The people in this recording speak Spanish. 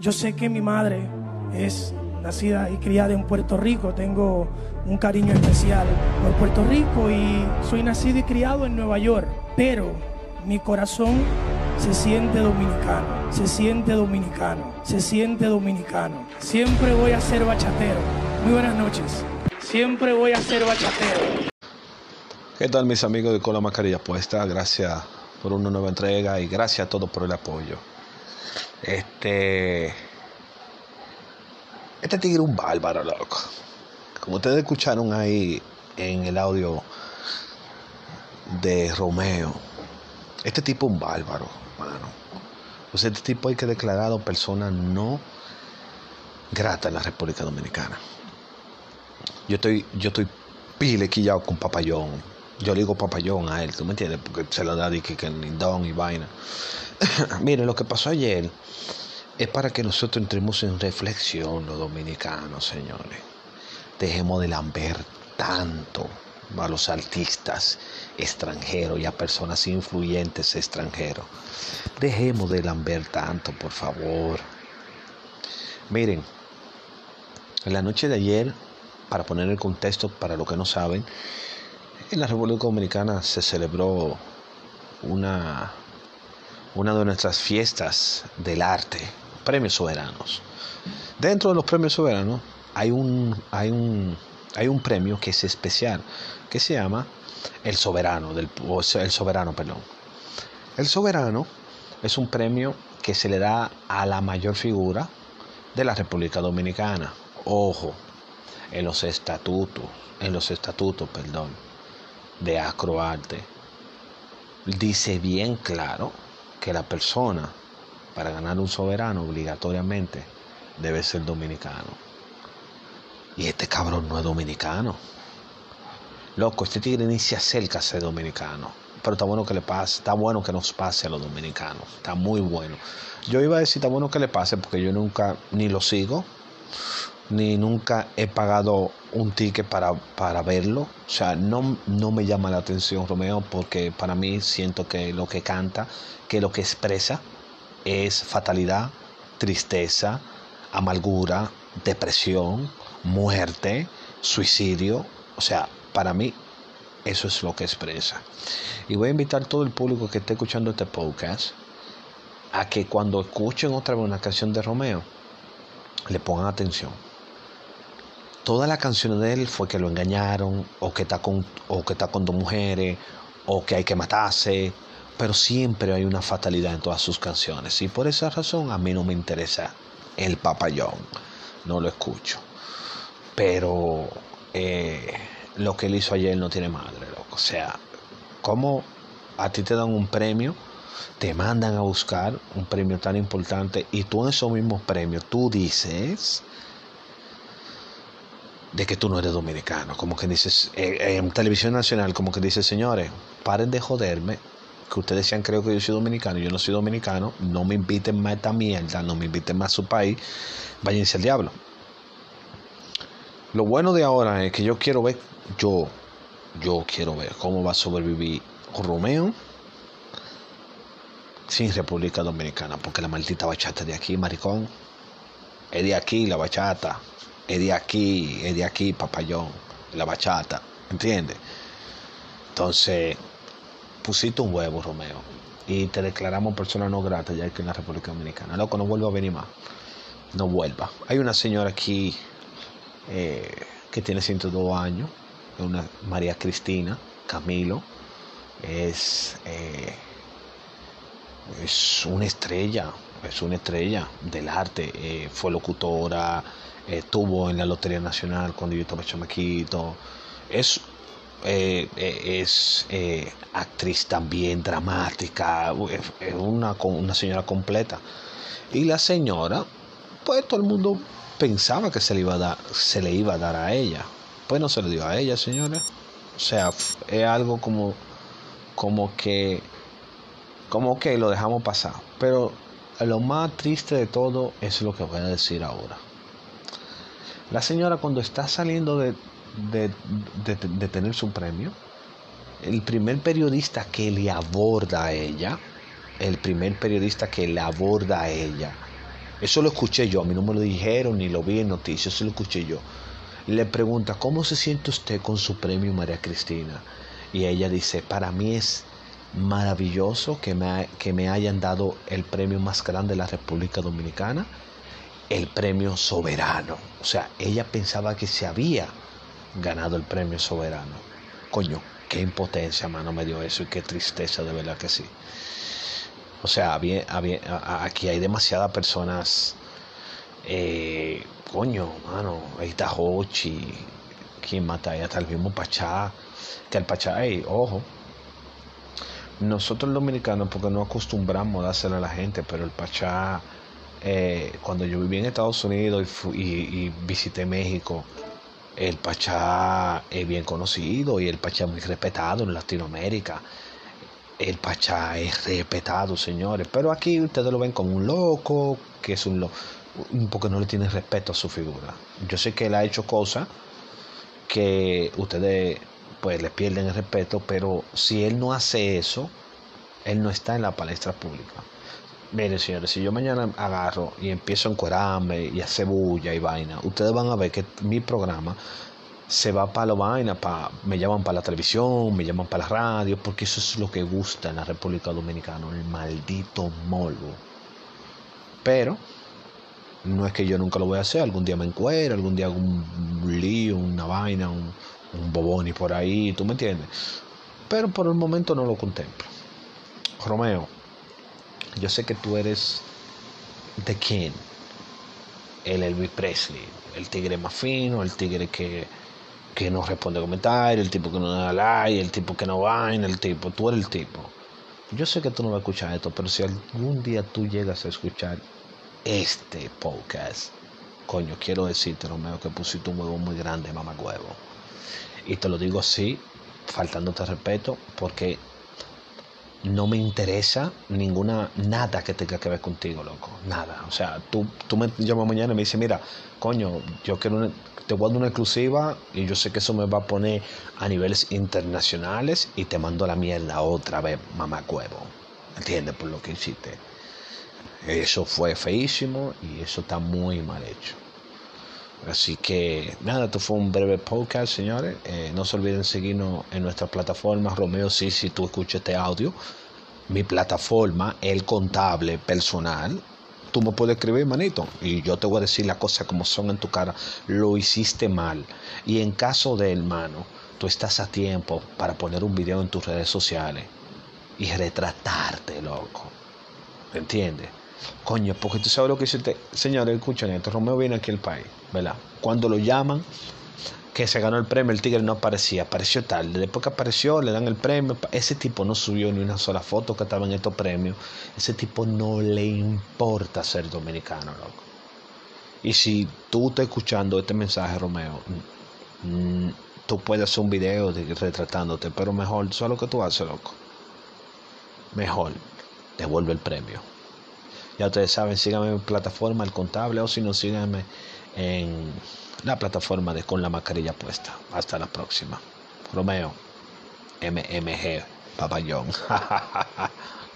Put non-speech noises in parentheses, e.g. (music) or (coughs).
Yo sé que mi madre es nacida y criada en Puerto Rico. Tengo un cariño especial por Puerto Rico y soy nacido y criado en Nueva York. Pero mi corazón se siente dominicano, se siente dominicano, se siente dominicano. Siempre voy a ser bachatero. Muy buenas noches. Siempre voy a ser bachatero. ¿Qué tal mis amigos de Con la Mascarilla Puesta? Gracias por una nueva entrega y gracias a todos por el apoyo. Este. Este tigre un bárbaro, loco. Como ustedes escucharon ahí en el audio de Romeo, este tipo un bárbaro, mano. Pues este tipo hay que declarado persona no grata en la República Dominicana. Yo estoy, yo estoy pile quillado con papayón. Yo le digo papayón a él, ¿tú me entiendes? Porque se lo da de que, que lindón y vaina. (coughs) Miren, lo que pasó ayer es para que nosotros entremos en reflexión, los dominicanos, señores. Dejemos de lamber tanto a los artistas extranjeros y a personas influyentes extranjeros. Dejemos de lamber tanto, por favor. Miren, en la noche de ayer, para poner el contexto para los que no saben, en la República Dominicana se celebró una, una de nuestras fiestas del arte, premios soberanos. Dentro de los premios soberanos hay un, hay un, hay un premio que es especial, que se llama el soberano, del, el soberano, perdón. El soberano es un premio que se le da a la mayor figura de la República Dominicana. Ojo, en los estatutos, en los estatutos, perdón, de Acroarte, dice bien claro que la persona para ganar un soberano obligatoriamente debe ser dominicano. Y este cabrón no es dominicano. Loco, este tigre ni se acerca a ser dominicano. Pero está bueno que le pase, está bueno que nos pase a los dominicanos. Está muy bueno. Yo iba a decir, está bueno que le pase porque yo nunca ni lo sigo, ni nunca he pagado un ticket para, para verlo. O sea, no, no me llama la atención Romeo porque para mí siento que lo que canta, que lo que expresa es fatalidad, tristeza, amargura, depresión, muerte, suicidio. O sea, para mí eso es lo que expresa. Y voy a invitar a todo el público que esté escuchando este podcast a que cuando escuchen otra vez una canción de Romeo, le pongan atención. Todas las canciones de él fue que lo engañaron, o que está con, o que está con dos mujeres, o que hay que matarse, pero siempre hay una fatalidad en todas sus canciones. Y por esa razón a mí no me interesa el papayón, no lo escucho. Pero eh, lo que él hizo ayer no tiene madre, loco. O sea, como a ti te dan un premio, te mandan a buscar un premio tan importante y tú en esos mismos premios, tú dices de que tú no eres dominicano, como que dices, eh, en televisión nacional, como que dices, señores, paren de joderme, que ustedes decían creo que yo soy dominicano, yo no soy dominicano, no me inviten más a esta mierda, no me inviten más a su país, váyanse al diablo. Lo bueno de ahora es que yo quiero ver, yo, yo quiero ver cómo va a sobrevivir Romeo sin República Dominicana, porque la maldita bachata de aquí, maricón, es de aquí la bachata, es de aquí, es de aquí, papayón, la bachata, ¿entiendes? Entonces, pusiste un huevo, Romeo, y te declaramos persona no grata ya que en la República Dominicana. Loco, no vuelva a venir más. No vuelva. Hay una señora aquí eh, que tiene 102 años, una María Cristina Camilo, es, eh, es una estrella, es una estrella del arte, eh, fue locutora, estuvo en la Lotería Nacional cuando yo estaba chamaquito, es, es actriz también dramática, es una, una señora completa. Y la señora, pues todo el mundo pensaba que se le iba a dar, se le iba a dar a ella. Pues no se le dio a ella, señores. O sea, es algo como, como que, como que lo dejamos pasar. Pero lo más triste de todo es lo que voy a decir ahora. La señora cuando está saliendo de, de, de, tener su premio, el primer periodista que le aborda a ella, el primer periodista que le aborda a ella, Eso lo escuché yo, a mí no me lo dijeron ni lo vi en noticias, eso lo escuché yo. Le pregunta, ¿cómo se siente usted con su premio María Cristina? Y ella dice, para mí es maravilloso que me, que me hayan dado el premio más grande de la República Dominicana, el premio soberano. O sea, ella pensaba que se había ganado el premio soberano. Coño, qué impotencia, mano, me dio eso y qué tristeza, de verdad que sí. O sea, aquí hay demasiadas personas. Eh, coño, mano, ahí está Hochi. ¿Quién mata ahí? Hasta el mismo Pachá. Que el Pachá, ojo. Nosotros los dominicanos, porque no acostumbramos a dárselo a la gente, pero el Pachá, eh, cuando yo viví en Estados Unidos y, visité México, el Pachá es bien conocido y el Pachá es muy respetado en Latinoamérica el Pachá es respetado, señores. Pero aquí ustedes lo ven como un loco, que es un loco, porque no le tiene respeto a su figura. Yo sé que él ha hecho cosas que ustedes pues le pierden el respeto, pero si él no hace eso, él no está en la palestra pública. Miren, señores, si yo mañana agarro y empiezo a encuerarme y a hacer bulla y vaina, ustedes van a ver que mi programa se va para la vaina, para, me llaman para la televisión, me llaman para la radio, porque eso es lo que gusta en la República Dominicana, el maldito molvo. Pero no es que yo nunca lo voy a hacer, algún día me encuero, algún día hago un lío, una vaina, un, un bobón y por ahí, ¿tú me entiendes? Pero por el momento no lo contemplo. Romeo, yo sé que tú eres de quién? El Elvis Presley, el tigre más fino, el tigre que que no responde comentarios, el tipo que no da like, el tipo que no vaina, el tipo, tú eres el tipo. Yo sé que tú no vas a escuchar esto, pero si algún día tú llegas a escuchar este podcast, coño, quiero decirte, Romeo, que pusiste un huevo muy grande, mamá huevo. Y te lo digo así, faltándote respeto, porque no me interesa ninguna, nada que tenga que ver contigo, loco. Nada. O sea, tú, tú me llamas mañana y me dices, mira, coño, yo quiero una, te dar una exclusiva y yo sé que eso me va a poner a niveles internacionales y te mando la mierda otra vez, mamá cuevo. ¿Entiendes? Por lo que hiciste. Eso fue feísimo y eso está muy mal hecho. Así que nada, esto fue un breve podcast, señores. Eh, no se olviden seguirnos en nuestra plataforma Romeo sí, si tú escuchas este audio. Mi plataforma, el contable personal, tú me puedes escribir, manito, y yo te voy a decir las cosas como son en tu cara. Lo hiciste mal. Y en caso de hermano, tú estás a tiempo para poner un video en tus redes sociales y retratarte, loco. ¿Me entiendes? Coño, porque tú sabes lo que hiciste. Señores, escuchen esto. Romeo viene aquí al país, ¿verdad? Cuando lo llaman, que se ganó el premio, el tigre no aparecía, apareció tarde. Después que apareció, le dan el premio. Ese tipo no subió ni una sola foto que estaba en estos premios. Ese tipo no le importa ser dominicano, loco. Y si tú estás escuchando este mensaje, Romeo, mm, tú puedes hacer un video retratándote, pero mejor, ¿sabes lo que tú haces, loco? Mejor, devuelve el premio. Ya ustedes saben, síganme en plataforma, el contable, o si no, síganme en la plataforma de Con la Mascarilla Puesta. Hasta la próxima. Romeo, MMG, Papayón. (laughs)